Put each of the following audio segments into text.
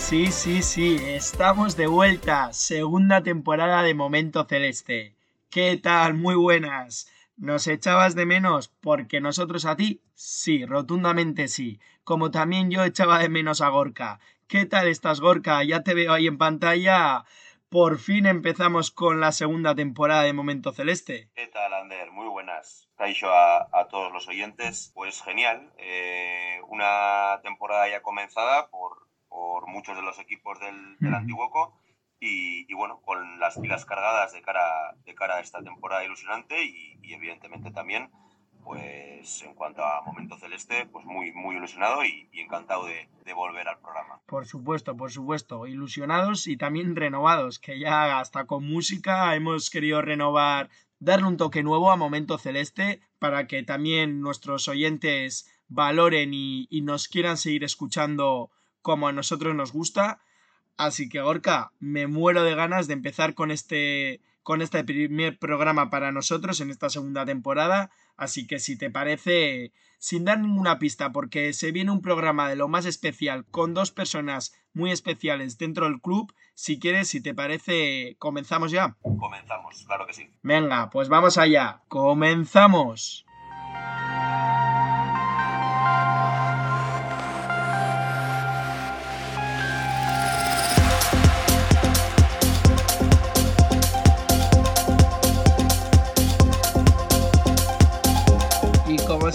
Sí, sí, sí, estamos de vuelta. Segunda temporada de Momento Celeste. ¿Qué tal? Muy buenas. ¿Nos echabas de menos? Porque nosotros a ti, sí, rotundamente sí. Como también yo echaba de menos a Gorka. ¿Qué tal estás, Gorka? Ya te veo ahí en pantalla. Por fin empezamos con la segunda temporada de Momento Celeste. ¿Qué tal, Ander? Muy buenas. Caixo a, a todos los oyentes. Pues genial. Eh, una temporada ya comenzada por por muchos de los equipos del, del Antiguoco y, y, bueno, con las pilas cargadas de cara, de cara a esta temporada ilusionante y, y, evidentemente también, pues en cuanto a Momento Celeste, pues muy, muy ilusionado y, y encantado de, de, volver al programa. Por supuesto, por supuesto, ilusionados y también renovados, que ya hasta con música hemos querido renovar, darle un toque nuevo a Momento Celeste para que también nuestros oyentes valoren y, y nos quieran seguir escuchando como a nosotros nos gusta. Así que Gorka, me muero de ganas de empezar con este con este primer programa para nosotros en esta segunda temporada. Así que si te parece, sin dar ninguna pista, porque se viene un programa de lo más especial con dos personas muy especiales dentro del club, si quieres, si te parece, comenzamos ya. Comenzamos, claro que sí. Venga, pues vamos allá. Comenzamos.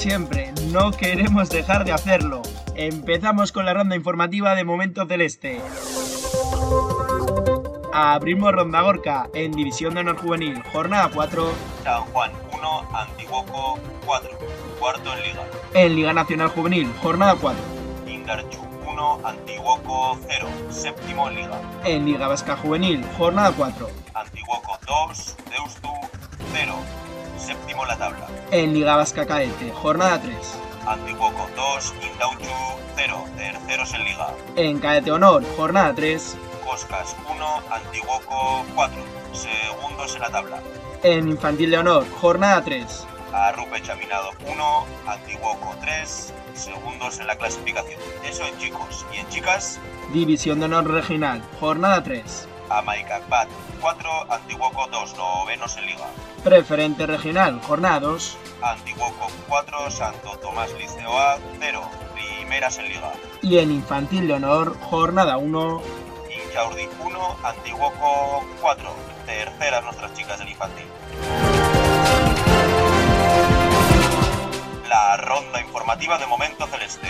Siempre, no queremos dejar de hacerlo. Empezamos con la ronda informativa de Momento Celeste. Abrimos Ronda Gorka en División de Honor Juvenil, jornada 4. San Juan 1, Antiguoco 4, cuarto en Liga. En Liga Nacional Juvenil, jornada 4. Indarchu 1, Antiguoco 0, séptimo en Liga. En Liga Vasca Juvenil, jornada 4. Antiguoco 2, Deustu 0, séptimo en la tabla. En Liga Vasca Cadete, jornada 3. Antiguoco 2, Indauchu 0, terceros en Liga. En Cadete Honor, jornada 3. Coscas 1, Antiguoco 4, segundos en la tabla. En Infantil de Honor, jornada 3. Arrupe Chaminado 1, Antiguoco 3, segundos en la clasificación. Eso en chicos. ¿Y en chicas? División de Honor Regional, jornada 3. Amaicacbat 4, Antiguoco 2, novenos en Liga. Preferente Regional, jornada 2. Antiguoco 4, Santo Tomás Liceo A 0, primeras en Liga. Y en Infantil de Honor, jornada 1. Inchaurdi 1, Antiguoco 4, terceras nuestras chicas del Infantil. La ronda informativa de Momento Celeste.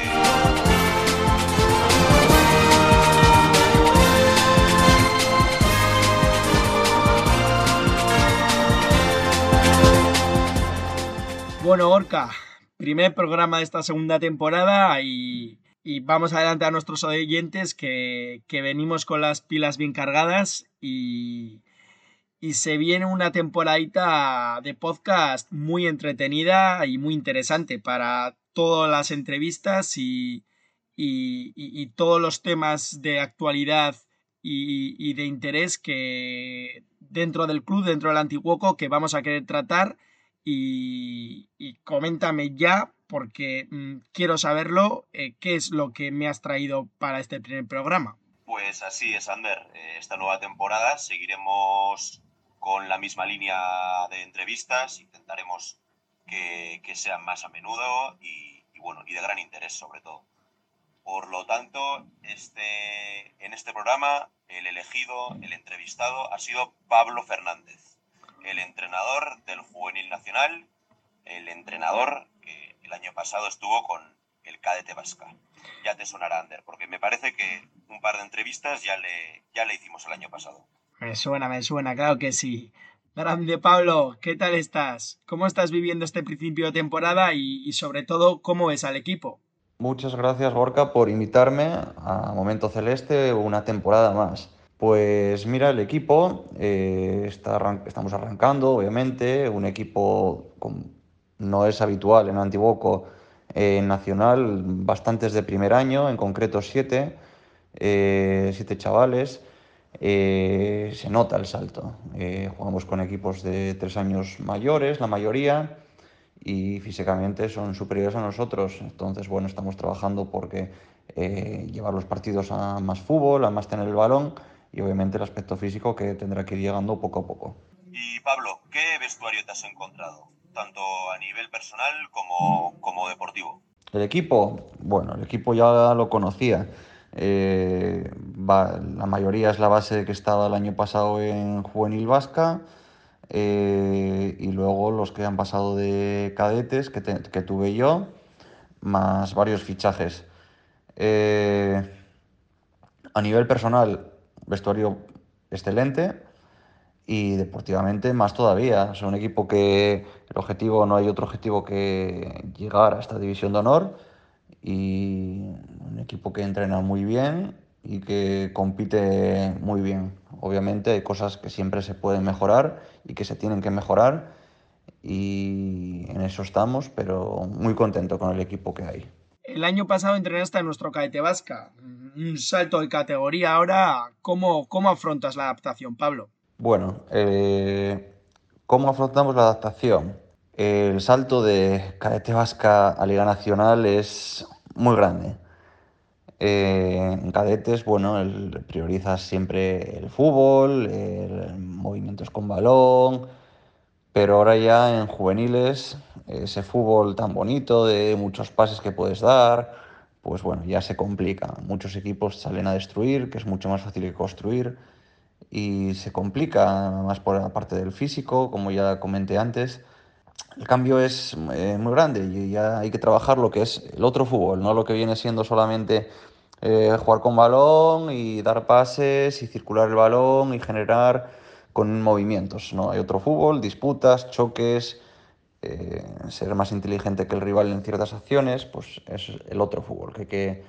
Bueno, Orca, primer programa de esta segunda temporada y, vamos a adelantar a nuestros oyentes que, venimos con las pilas bien cargadas y, se viene una temporadita de podcast muy entretenida y muy interesante para todas las entrevistas y todos los temas de actualidad y, de interés que dentro del club, dentro del Antiguoco, que vamos a querer tratar y, y coméntame ya, porque mmm, quiero saberlo, eh, qué es lo que me has traído para este primer programa. Pues así es, Ander. Esta nueva temporada seguiremos con la misma línea de entrevistas, intentaremos que, que sean más a menudo y, y, bueno, y de gran interés sobre todo. Por lo tanto, este, en este programa el elegido, el entrevistado ha sido Pablo Fernández el entrenador del Juvenil Nacional, el entrenador que el año pasado estuvo con el Cadete Vasca. Ya te sonará, Ander, porque me parece que un par de entrevistas ya le, ya le hicimos el año pasado. Me suena, me suena, claro que sí. Grande Pablo, ¿qué tal estás? ¿Cómo estás viviendo este principio de temporada y, y sobre todo cómo ves al equipo? Muchas gracias Gorka por invitarme a Momento Celeste una temporada más. Pues mira, el equipo, eh, está estamos arrancando, obviamente, un equipo no es habitual en Antiboco eh, nacional, bastantes de primer año, en concreto siete, eh, siete chavales. Eh, se nota el salto. jugamos con equipos de tres años mayores, la mayoría, y físicamente son superiores a nosotros. Entonces, bueno, estamos trabajando porque llevar los partidos a más fútbol, a más tener el balón y obviamente el aspecto físico que tendrá que ir llegando poco a poco. Y Pablo, ¿qué vestuario te has encontrado? tanto a nivel personal como, como deportivo? El equipo, bueno, el equipo ya lo conocía. Eh, la mayoría es la base que estaba el año pasado en Juvenil Vasca eh, y luego los que han pasado de cadetes que, que tuve yo, más varios fichajes. Eh, a nivel personal, vestuario excelente y deportivamente más todavía. Es un equipo que el objetivo, no hay otro objetivo que llegar a esta división de honor y un equipo que entrena muy bien y que compite muy bien. Obviamente hay cosas que siempre se pueden mejorar y que se tienen que mejorar y en eso estamos, pero muy contento con el equipo que hay. El año pasado entrenaste a nuestro cadete vasca, un salto de categoría ahora. ¿Cómo, cómo afrontas la adaptación, Pablo? Bueno, eh, ¿cómo afrontamos la adaptación? El salto de cadete vasca a Liga Nacional es muy grande. Eh, en cadetes, bueno, el, priorizas siempre el fútbol, el, movimientos con balón, pero ahora ya en juveniles, ese fútbol tan bonito de muchos pases que puedes dar, pues bueno, ya se complica. Muchos equipos salen a destruir, que es mucho más fácil que construir y se complica más por la parte del físico, como ya comenté antes. El cambio es eh, muy grande y ya hay que trabajar lo que es el otro fútbol, no lo que viene siendo solamente eh, jugar con balón y dar pases y circular el balón y generar con movimientos. ¿no? Hay otro fútbol, disputas, choques, eh, ser más inteligente que el rival en ciertas acciones, pues es el otro fútbol que hay que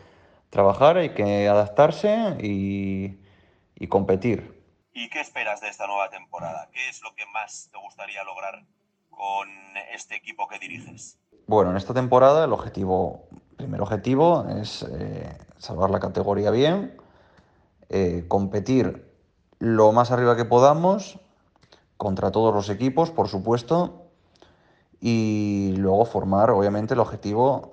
trabajar, hay que adaptarse y, y competir. ¿Y qué esperas de esta nueva temporada? ¿Qué es lo que más te gustaría lograr con este equipo que diriges? Bueno, en esta temporada el objetivo, primer objetivo es eh, salvar la categoría bien, eh, competir lo más arriba que podamos contra todos los equipos, por supuesto, y luego formar, obviamente, el objetivo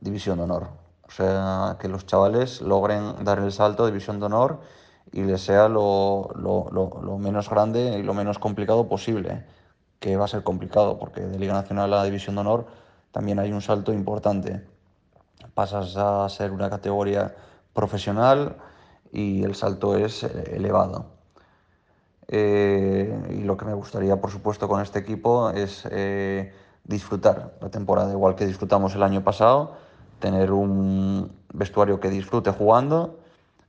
división de honor. O sea, que los chavales logren dar el salto de división de honor y le sea lo, lo, lo, menos grande y lo menos complicado posible, que va a ser complicado, porque de Liga Nacional a División de Honor también hay un salto importante. Pasas a ser una categoría profesional y el salto es eh, elevado. Eh, y lo que me gustaría, por supuesto, con este equipo es eh, disfrutar la temporada igual que disfrutamos el año pasado, tener un vestuario que disfrute jugando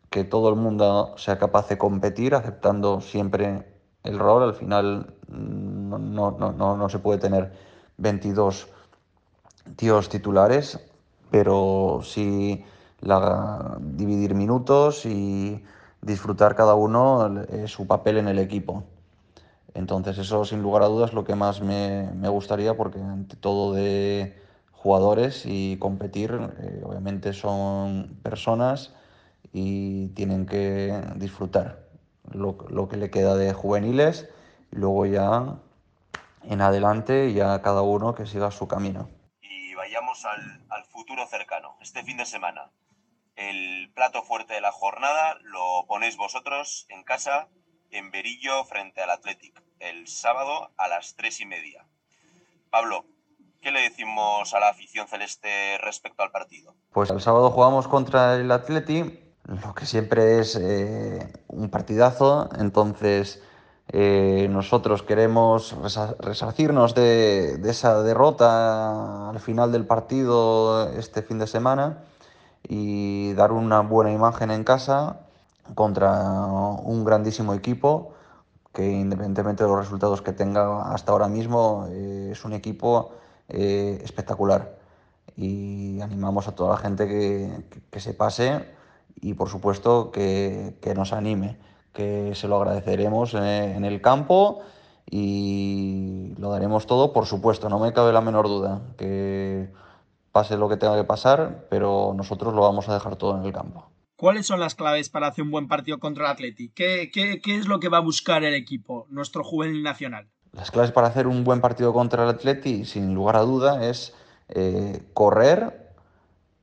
que todo el mundo sea capaz de competir aceptando siempre el rol. Al final no, no, no, se puede tener 22 tíos titulares, pero sí dividir minutos y disfrutar cada uno su papel en el equipo. Entonces eso sin lugar a dudas lo que más me, me gustaría porque ante todo de jugadores y competir eh, obviamente son personas y tienen que disfrutar lo, lo que le queda de juveniles y luego ya en adelante ya cada uno que siga su camino. Y vayamos al, al futuro cercano, este fin de semana. El plato fuerte de la jornada lo ponéis vosotros en casa, en Berillo, frente al Athletic, el sábado a las tres y media. Pablo, ¿qué le decimos a la afición celeste respecto al partido? Pues el sábado jugamos contra el Athletic lo que siempre es eh, un partidazo, entonces eh, nosotros queremos resarcirnos de, esa derrota al final del partido este fin de semana y dar una buena imagen en casa contra un grandísimo equipo que independientemente de los resultados que tenga hasta ahora mismo eh, es un equipo espectacular. y animamos a toda la gente que, se pase y por supuesto que, nos anime, que se lo agradeceremos en el campo y lo daremos todo, por supuesto, no me cabe la menor duda, que pase lo que tenga que pasar, pero nosotros lo vamos a dejar todo en el campo. ¿Cuáles son las claves para hacer un buen partido contra el Atleti? ¿Qué, qué, qué es lo que va a buscar el equipo, nuestro juvenil nacional? Las claves para hacer un buen partido contra el Atleti, sin lugar a duda, es eh, correr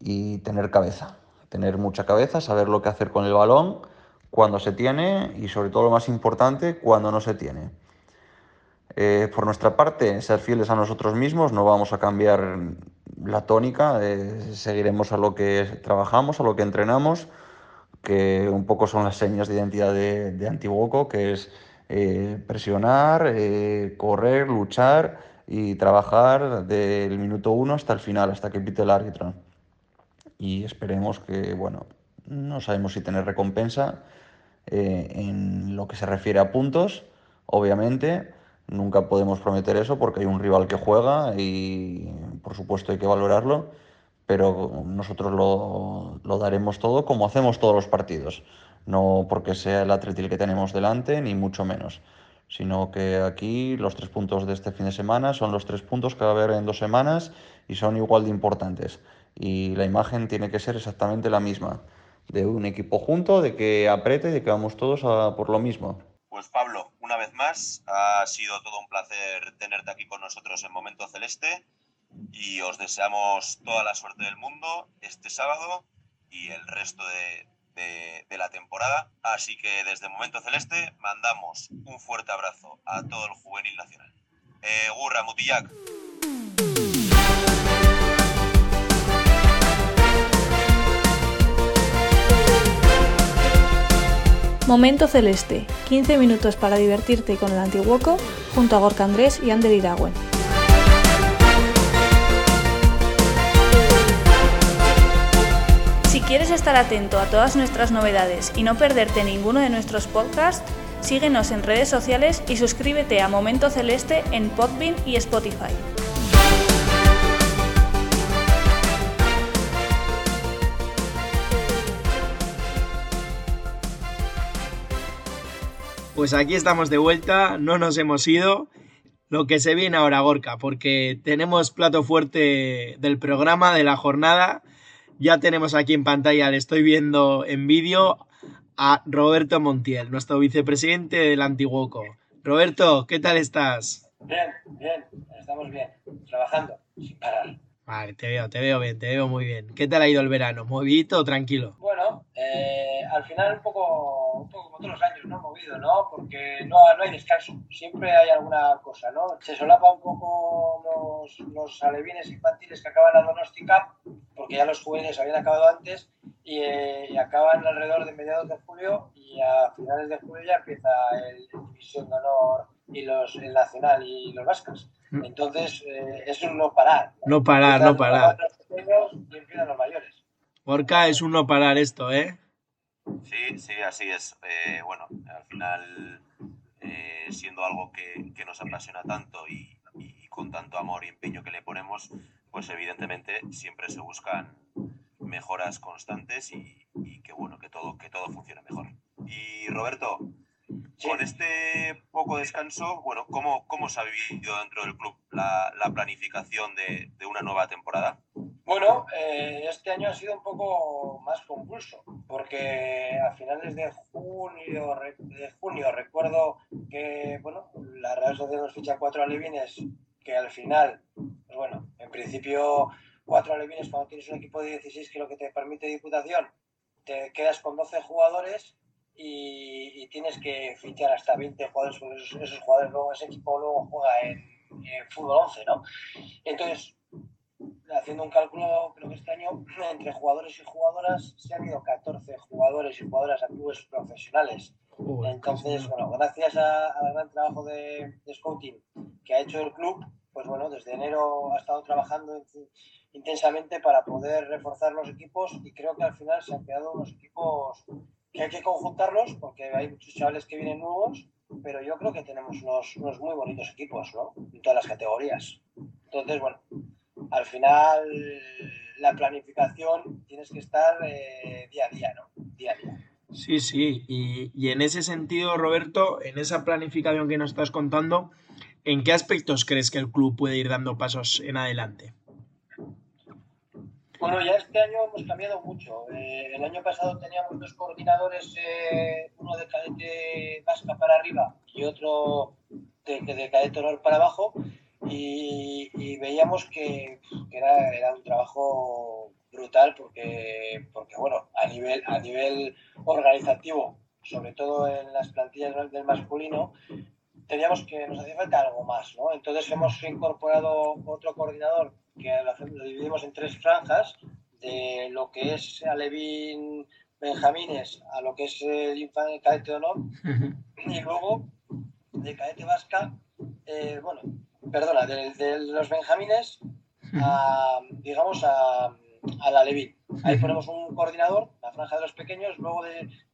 y tener cabeza. Tener mucha cabeza, saber lo que hacer con el balón, cuando se tiene y sobre todo lo más importante, cuando no se tiene. Eh, por nuestra parte, ser fieles a nosotros mismos, no vamos a cambiar la tónica, eh, seguiremos a lo que trabajamos, a lo que entrenamos, que un poco son las señas de identidad de, de Antiguoco, que es presionar, correr, luchar y trabajar del minuto uno hasta el final, hasta que pite el árbitro. Y esperemos que, bueno, no sabemos si tener recompensa eh, en lo que se refiere a puntos, obviamente. Nunca podemos prometer eso porque hay un rival que juega y por supuesto hay que valorarlo, pero nosotros lo, lo daremos todo como hacemos todos los partidos. No porque sea el Atleti que tenemos delante, ni mucho menos sino que aquí los tres puntos de este fin de semana son los tres puntos que va a haber en dos semanas y son igual de importantes. Y la imagen tiene que ser exactamente la misma, de un equipo junto, de que apriete de que vamos todos a por lo mismo. Pues Pablo, una vez más, ha sido todo un placer tenerte aquí con nosotros en Momento Celeste y os deseamos toda la suerte del mundo este sábado y el resto de, de, la temporada. Así que desde Momento Celeste mandamos un fuerte abrazo a todo el juvenil nacional. Eh, Gurra, Mutillac. Momento Celeste, 15 minutos para divertirte con el Antiguoco junto a Gorka Andrés y Ander Iragüen. Estar atento a todas nuestras novedades y no perderte ninguno de nuestros podcasts, síguenos en redes sociales y suscríbete a Momento Celeste en Podbean y Spotify. Pues aquí estamos de vuelta, no nos hemos ido. Lo que se viene ahora, Gorka, porque tenemos plato fuerte del programa, de la jornada ya tenemos aquí en pantalla, le estoy viendo en vídeo a Roberto Montiel, nuestro vicepresidente del Antiguoco. Roberto, ¿qué tal estás? Bien, bien, estamos bien, trabajando sin parar. Vale, te veo, te veo bien, te veo muy bien. ¿Qué tal ha ido el verano? ¿Movidito o tranquilo? Bueno, eh, al final un poco, un poco como todos los años, ¿no? Movido, ¿no? Porque no, no hay descanso, siempre hay alguna cosa, ¿no? Se solapa un poco los, los alevines infantiles que acaban la Donosti Cup, porque ya los juveniles habían acabado antes, y, eh, acaban alrededor de mediados de julio, y a finales de julio ya empieza el, División de Honor y los, el Nacional y los Vascos. Mm. Entonces, eh, es un no parar. No parar, no parar. Los mayores. Porca es un no parar esto, ¿eh? Sí, sí, así es. Eh, bueno, al final, eh, siendo algo que, que, nos apasiona tanto y, y, con tanto amor y empeño que le ponemos, pues evidentemente siempre se buscan mejoras constantes y, y que bueno, que todo, que todo funcione mejor. Y Roberto, con este poco descanso, bueno, ¿cómo, cómo se ha vivido dentro del club la, la planificación de, de, una nueva temporada? Bueno, eh, este año ha sido un poco más convulso, porque a finales de junio, de junio recuerdo que bueno, la Real Sociedad nos ficha cuatro alevines que al final, pues bueno, en principio cuatro alevines cuando tienes un equipo de 16 que lo que te permite Diputación, te quedas con 12 jugadores y, tienes que fichar hasta 20 jugadores, esos, esos jugadores luego, ese equipo luego juega en, fútbol 11, ¿no? Entonces, haciendo un cálculo, creo que este año entre jugadores y jugadoras se han ido 14 jugadores y jugadoras a clubes profesionales. Entonces, bueno, gracias al gran trabajo de, de, scouting que ha hecho el club, pues bueno, desde enero ha estado trabajando intensamente para poder reforzar los equipos y creo que al final se han quedado unos equipos que hay que conjuntarlos porque hay muchos chavales que vienen nuevos, pero yo creo que tenemos unos, unos muy bonitos equipos, ¿no? En todas las categorías. Entonces, bueno, al final la planificación tienes que estar eh, día a día, ¿no? Día a día. Sí, sí, y, y, en ese sentido, Roberto, en esa planificación que nos estás contando, ¿en qué aspectos crees que el club puede ir dando pasos en adelante? Bueno, ya este año hemos cambiado mucho. Eh, el año pasado teníamos dos coordinadores, eh, uno de cadete vasca para arriba y otro de, de cadete honor para abajo, y, veíamos que, era, era, un trabajo brutal porque, porque bueno, a nivel, a nivel organizativo, sobre todo en las plantillas del masculino, teníamos que nos hacía falta algo más, ¿no? Entonces hemos incorporado otro coordinador que lo dividimos en tres franjas, de lo que es Alevín Benjamines a lo que es el cadete de honor, y luego de cadete vasca, eh, bueno, perdona, de, los Benjamines a, digamos, a, a la Alevín. Ahí ponemos un coordinador, la franja de los pequeños, luego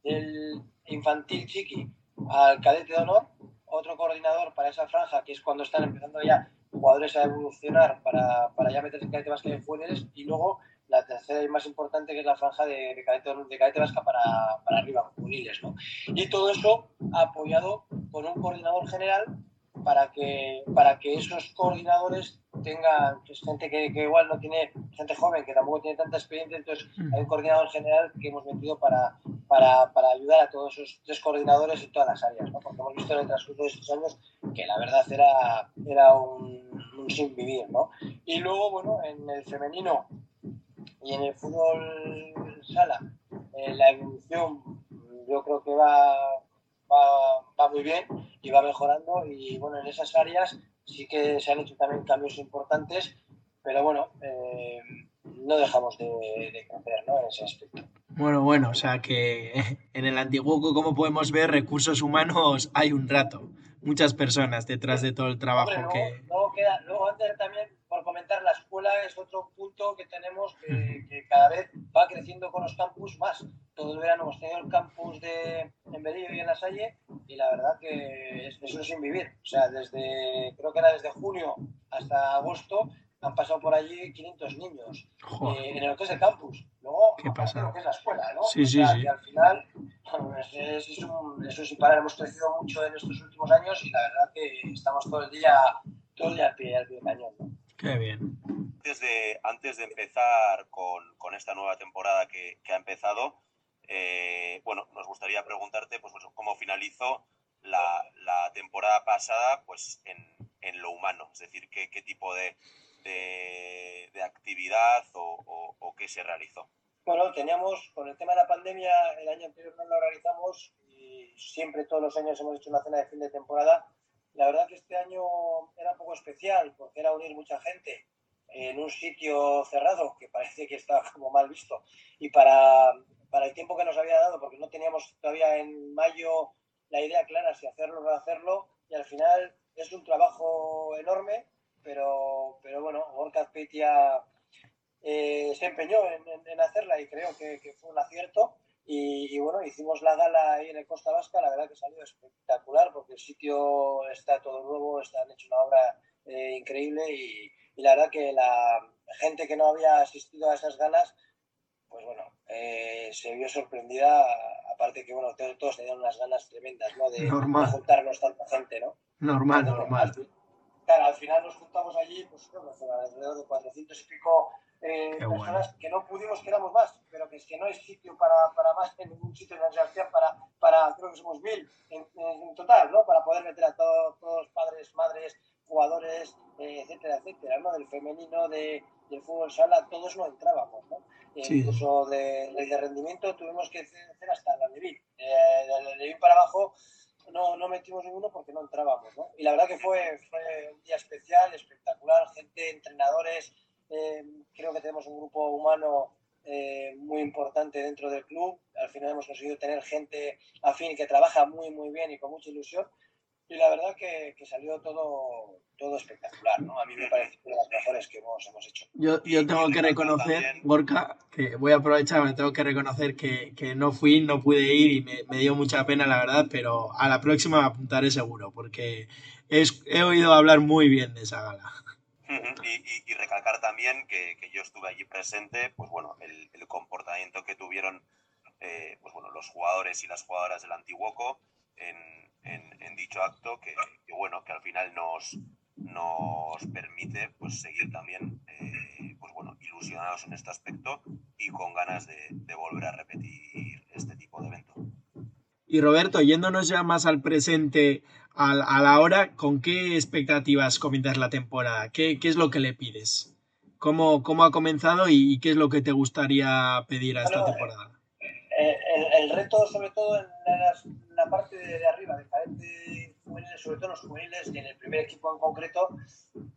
del infantil chiqui al cadete de honor, otro coordinador para esa franja, que es cuando están empezando ya jugadores a evolucionar para, para ya meterse en cadete vasca en juveniles, y luego la tercera y más importante que es la franja de, de, cadete, de cadete vasca para, para arriba, juveniles, ¿no? Y todo eso apoyado con un coordinador general para que, para que esos coordinadores tengan pues, gente que, que, igual no tiene, gente joven que tampoco tiene tanta experiencia, entonces mm. hay un coordinador general que hemos metido para, para, para ayudar a todos esos tres coordinadores en todas las áreas, ¿no? porque hemos visto en el transcurso de estos años que la verdad era, era un, un sin vivir. ¿no? Y luego, bueno, en el femenino y en el fútbol sala, eh, la evolución yo creo que va, va, va muy bien y va mejorando y bueno, en esas áreas sí que se han hecho también cambios importantes, pero bueno, eh, no dejamos de, de crecer ¿no? en ese aspecto. Bueno, bueno, o sea que en el antiguo, como podemos ver, recursos humanos hay un rato, muchas personas detrás de todo el trabajo Hombre, luego, que... Luego, queda, luego antes también, por comentar, la escuela es otro punto que tenemos que, que cada vez va creciendo con los campus más. Todo el verano hemos tenido el campus de en Berillo y en La Salle y la verdad que es, eso es sin vivir. O sea, desde, creo que era desde junio hasta agosto han pasado por allí 500 niños eh, en lo que es el campus. Luego, ¿Qué pasa? lo que es la escuela, ¿no? Sí, sí, o sea, sí. que al final, pues, es, es un, eso es sin parar. Hemos crecido mucho en estos últimos años y la verdad que estamos todo el día, todo el día al pie, al pie del cañón. ¿no? Qué bien. Antes de, antes de empezar con, con esta nueva temporada que, que ha empezado, eh, bueno, nos gustaría preguntarte pues, cómo finalizó la, la, temporada pasada pues, en, en, lo humano, es decir, qué, qué tipo de, de, de actividad o, o, o, qué se realizó. Bueno, teníamos, con el tema de la pandemia, el año anterior no lo realizamos y siempre todos los años hemos hecho una cena de fin de temporada. La verdad que este año era un poco especial porque era unir mucha gente en un sitio cerrado que parece que estaba como mal visto y para, para el tiempo que nos había dado, porque no teníamos todavía en mayo la idea clara si hacerlo o no hacerlo, y al final es un trabajo enorme, pero, pero bueno, Gorka Pitia eh, se empeñó en, en, en, hacerla y creo que, que fue un acierto. Y, y, bueno, hicimos la gala ahí en el Costa Vasca, la verdad que salió espectacular porque el sitio está todo nuevo, está, han hecho una obra eh, increíble y, y, la verdad que la gente que no había asistido a esas galas, pues bueno, eh, se vio sorprendida, aparte que bueno, todos, todos tenían unas ganas tremendas, ¿no? De, de, juntarnos tanta gente, ¿no? Normal, normal. Al, claro, al final nos juntamos allí, pues fue alrededor de 400 y pico eh, personas bueno. que no pudimos, que éramos más, pero que es que no hay sitio para, para más en ningún sitio en la Sebastián para, para, creo que somos mil en, en, total, ¿no? Para poder meter a todo, todos padres, madres, jugadores, eh, etcétera, etcétera, ¿no? Del femenino, de, del fútbol sala, todos no entrábamos, ¿no? Sí. Incluso de, de, rendimiento tuvimos que hacer hasta la Levin. Eh, de la Levin para abajo no, no metimos ninguno porque no entrábamos, ¿no? Y la verdad que fue, fue un día especial, espectacular, gente, entrenadores, eh, creo que tenemos un grupo humano eh, muy importante dentro del club. Al final hemos conseguido tener gente afín que trabaja muy, muy bien y con mucha ilusión. Y la verdad que, que salió todo, todo espectacular, ¿no? A mí me parece una de las mejores que hemos, hemos hecho. Yo, yo tengo que reconocer, Gorka, que voy a aprovechar, me tengo que reconocer que, que no fui, no pude ir y me, me, dio mucha pena, la verdad, pero a la próxima me apuntaré seguro, porque es, he oído hablar muy bien de esa gala. y, recalcar también que, yo estuve allí presente, pues bueno, el, comportamiento que tuvieron eh, pues bueno, los jugadores y las jugadoras del Antiguoco en, en, dicho acto, que, bueno, que al final nos, nos permite pues seguir también eh, pues bueno, ilusionados en este aspecto y con ganas de, de volver a repetir este tipo de evento. Y Roberto, yéndonos ya más al presente, a, la hora, ¿con qué expectativas comienzas la temporada? ¿Qué, es lo que le pides? ¿Cómo, ¿Cómo, ha comenzado y, qué es lo que te gustaría pedir a esta temporada? Eh, el, reto, sobre todo en la, parte de, arriba, de juveniles, sobre todo los juveniles y en el primer equipo en concreto,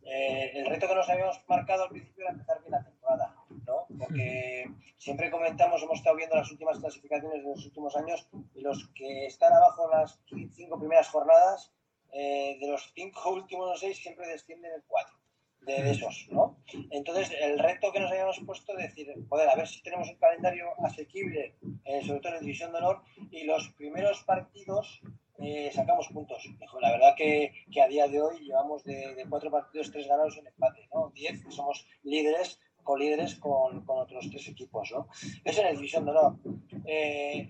eh, el reto que nos habíamos marcado al principio era empezar bien la temporada, ¿no? Porque siempre comentamos, hemos estado viendo las últimas clasificaciones de los últimos años y los que están abajo en las cinco primeras jornadas, eh, de los cinco últimos seis siempre descienden el cuatro de, esos, ¿no? Entonces, el reto que nos habíamos puesto es decir, poder a ver si tenemos un calendario asequible, eh, sobre todo en División de Honor, y los primeros partidos eh, sacamos puntos. La verdad que, que, a día de hoy llevamos de, de cuatro partidos, tres ganados en empate, ¿no? Diez, somos líderes, colíderes con, con otros tres equipos, ¿no? Eso en el División de Honor. Eh,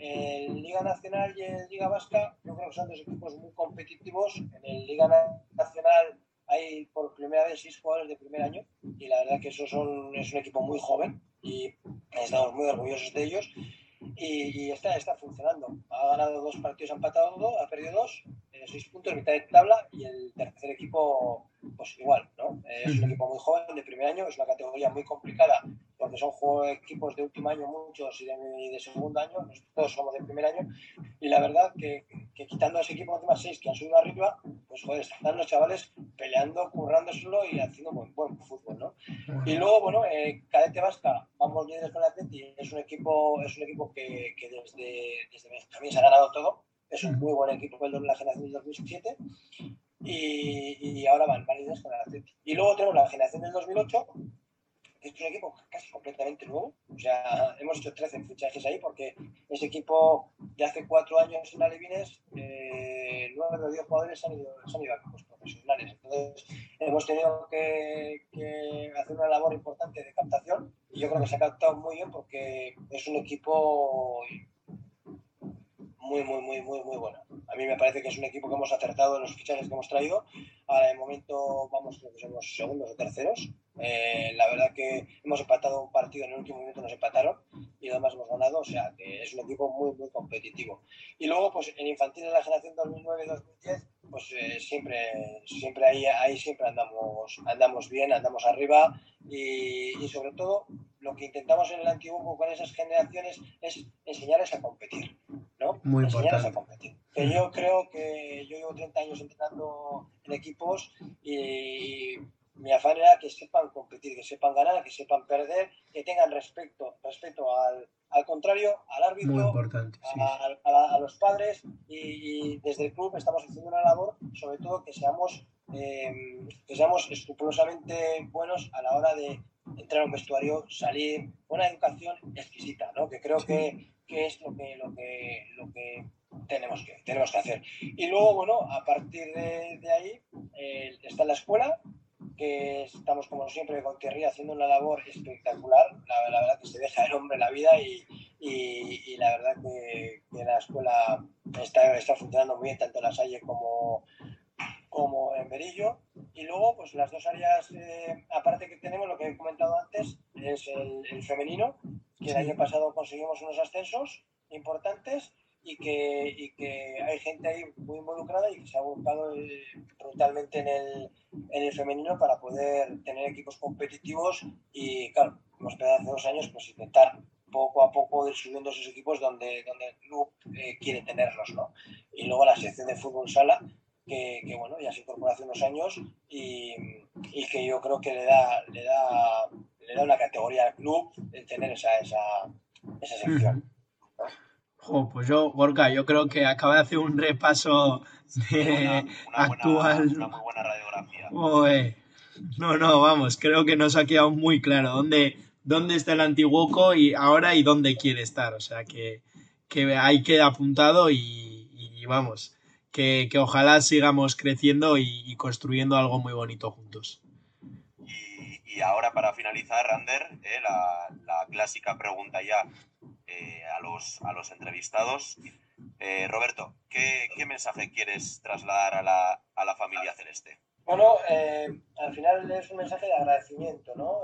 en Liga Nacional y en Liga Vasca, yo creo que son dos equipos muy competitivos. En el Liga Nacional hay por primera vez seis jugadores de primer año y la verdad que eso son, es un equipo muy joven y estamos muy orgullosos de ellos y, está, está funcionando. Ha ganado dos partidos, ha empatado dos, ha perdido dos, eh, seis puntos, mitad de tabla y el tercer equipo pues igual, ¿no? Es un equipo muy joven, de primer año, es una categoría muy complicada porque son equipos de último año muchos y de, segundo año, nosotros somos de primer año, y la verdad que, quitando a ese equipo de últimas seis que han subido arriba, pues joder, están los chavales peleando, currándoselo y haciendo buen, buen fútbol, ¿no? Y luego, bueno, eh, Cadete Vasca, vamos líderes con la Atleti, es un equipo, es un equipo que, que desde, desde también se ha ganado todo, es un muy buen equipo el de la generación del 2007 y, ahora van, van líderes con el Atleti. Y luego tenemos la generación del 2008 es un equipo casi completamente nuevo. O sea, hemos hecho 13 fichajes ahí porque ese equipo de hace cuatro años en Alevines, eh, nueve de 10 jugadores han ido, han ido a equipos profesionales. Entonces, hemos tenido que, que, hacer una labor importante de captación y yo creo que se ha captado muy bien porque es un equipo muy, muy, muy, muy, muy bueno. A mí me parece que es un equipo que hemos acertado en los fichajes que hemos traído. Ahora, de momento, vamos, creo que somos segundos o terceros. Eh, la verdad que hemos empatado un partido, en el último minuto nos empataron y además hemos ganado, o sea que es un equipo muy, muy competitivo. Y luego, pues en infantil de la generación 2009-2010, pues eh, siempre, siempre ahí, ahí siempre andamos, andamos bien, andamos arriba y, y sobre todo lo que intentamos en el antiguo con esas generaciones es enseñarles a competir, ¿no? Muy enseñarles a competir. Que yo creo que yo llevo 30 años entrenando en equipos y mi afán era que sepan competir, que sepan ganar, que sepan perder, que tengan respeto, respeto al, al contrario, al árbitro, a, los padres y, desde el club estamos haciendo una labor, sobre todo que seamos, em, que seamos escrupulosamente buenos a la hora de entrar a un vestuario, salir, una educación exquisita, ¿no? que creo que, que, es lo que, lo que, lo que tenemos que, tenemos que hacer. Y luego, bueno, a partir de, de ahí eh, está la escuela, que estamos como siempre con Thierry haciendo una labor espectacular. La, verdad que se deja el hombre la vida y, y, la verdad que, la escuela está, está funcionando muy bien, tanto en la Salle como, como en Berillo. Y luego, pues las dos áreas, eh, aparte que tenemos, lo que he comentado antes, es el, femenino, que el año pasado conseguimos unos ascensos importantes y que, y que hay gente ahí muy involucrada y que se ha buscado eh, brutalmente en el, en el femenino para poder tener equipos competitivos y claro, hemos pedido hace dos años pues intentar poco a poco ir subiendo esos equipos donde, donde el club eh, quiere tenerlos, ¿no? Y luego la sección de fútbol sala, que, que, bueno, ya se incorporó hace unos años y, y, que yo creo que le da, le da, le da una categoría al club el tener esa, esa, esa sección pues yo, Gorka, yo creo que acaba de hacer un repaso actual. una muy buena radiografía. No, no, vamos, creo que nos ha quedado muy claro dónde, dónde está el Antiguoco y ahora y dónde quiere estar. O sea que, que ahí queda apuntado y, vamos, que, ojalá sigamos creciendo y, construyendo algo muy bonito juntos. Y ahora para finalizar, Ander, eh, la, la, clásica pregunta ya eh, a, los, a los entrevistados. Eh, Roberto, ¿qué, ¿qué, mensaje quieres trasladar a la, a la familia celeste? Bueno, al final es un mensaje de agradecimiento, ¿no?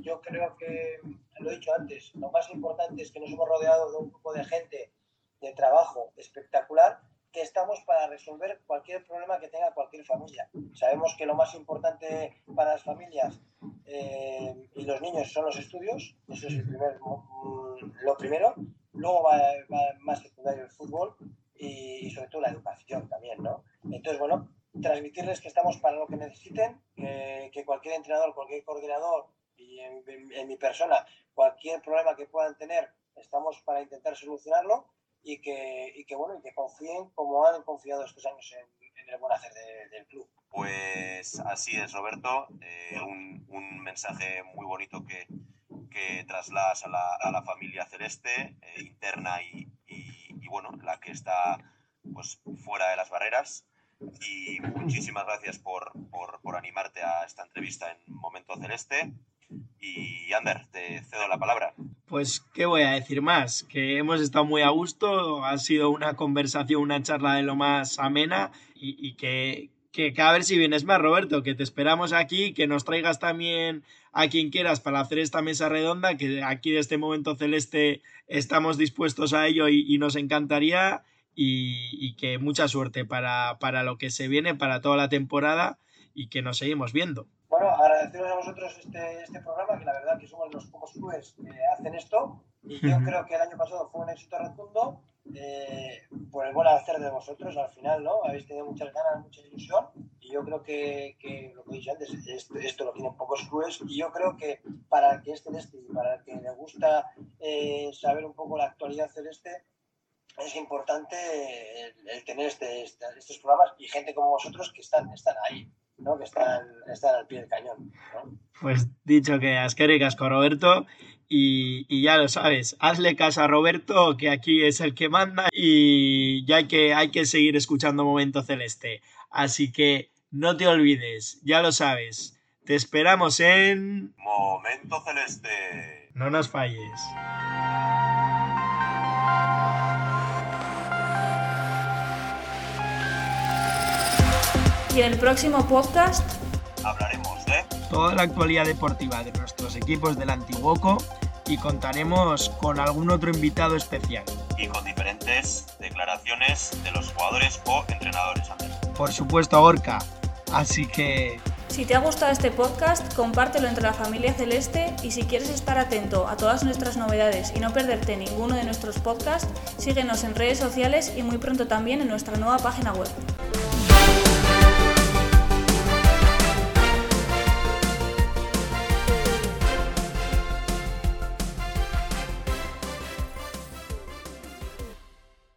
yo creo que, lo he dicho antes, lo más importante es que nos hemos rodeado de un grupo de gente de trabajo espectacular que estamos para resolver cualquier problema que tenga cualquier familia. Sabemos que lo más importante para las familias eh, y los niños son los estudios, eso es el primer, mm, lo primero. Luego va, más secundario el fútbol y, sobre todo la educación también, ¿no? Entonces, bueno, transmitirles que estamos para lo que necesiten, que, cualquier entrenador, cualquier coordinador y en mi persona, cualquier problema que puedan tener, estamos para intentar solucionarlo y que, y que, bueno, y que confíen como han confiado estos años en, el buen hacer del club. Pues así es, Roberto. Eh, un, un, mensaje muy bonito que, que trasladas a la, a la, familia celeste, eh, interna y, y, bueno, la que está pues, fuera de las barreras. Y muchísimas gracias por, por, por animarte a esta entrevista en Momento Celeste. Y Ander, te cedo la palabra. Pues, ¿qué voy a decir más? Que hemos estado muy a gusto, ha sido una conversación, una charla de lo más amena y, que, que, a ver si vienes más, Roberto, que te esperamos aquí, que nos traigas también a quien quieras para hacer esta mesa redonda, que aquí de este momento celeste estamos dispuestos a ello y, nos encantaría y, y, que mucha suerte para, para lo que se viene, para toda la temporada y que nos seguimos viendo. Agradeceros a vosotros este, este programa, que la verdad que somos los pocos clubes que hacen esto. Y yo creo que el año pasado fue un éxito rotundo eh, por el buen hacer de vosotros al final, ¿no? Habéis tenido muchas ganas, mucha ilusión. Y yo creo que, que lo que he dicho antes, esto, lo tienen pocos clubes. Y yo creo que para el que es celeste y para el que le gusta eh, saber un poco la actualidad celeste, es importante el, tener este, este, estos programas y gente como vosotros que están, están ahí que están, al pie del cañón. Pues dicho que Asquere casco Roberto, y, y, ya lo sabes, hazle caso a Roberto, que aquí es el que manda, y ya hay que, hay que seguir escuchando Momento Celeste. Así que no te olvides, ya lo sabes, te esperamos en... Momento Celeste. No nos falles. Y en el próximo podcast hablaremos de toda la actualidad deportiva de nuestros equipos del Antiguoco y contaremos con algún otro invitado especial. Y con diferentes declaraciones de los jugadores o entrenadores. Por supuesto, Orca. Así que... Si te ha gustado este podcast, compártelo entre la familia celeste y si quieres estar atento a todas nuestras novedades y no perderte ninguno de nuestros podcasts, síguenos en redes sociales y muy pronto también en nuestra nueva página web.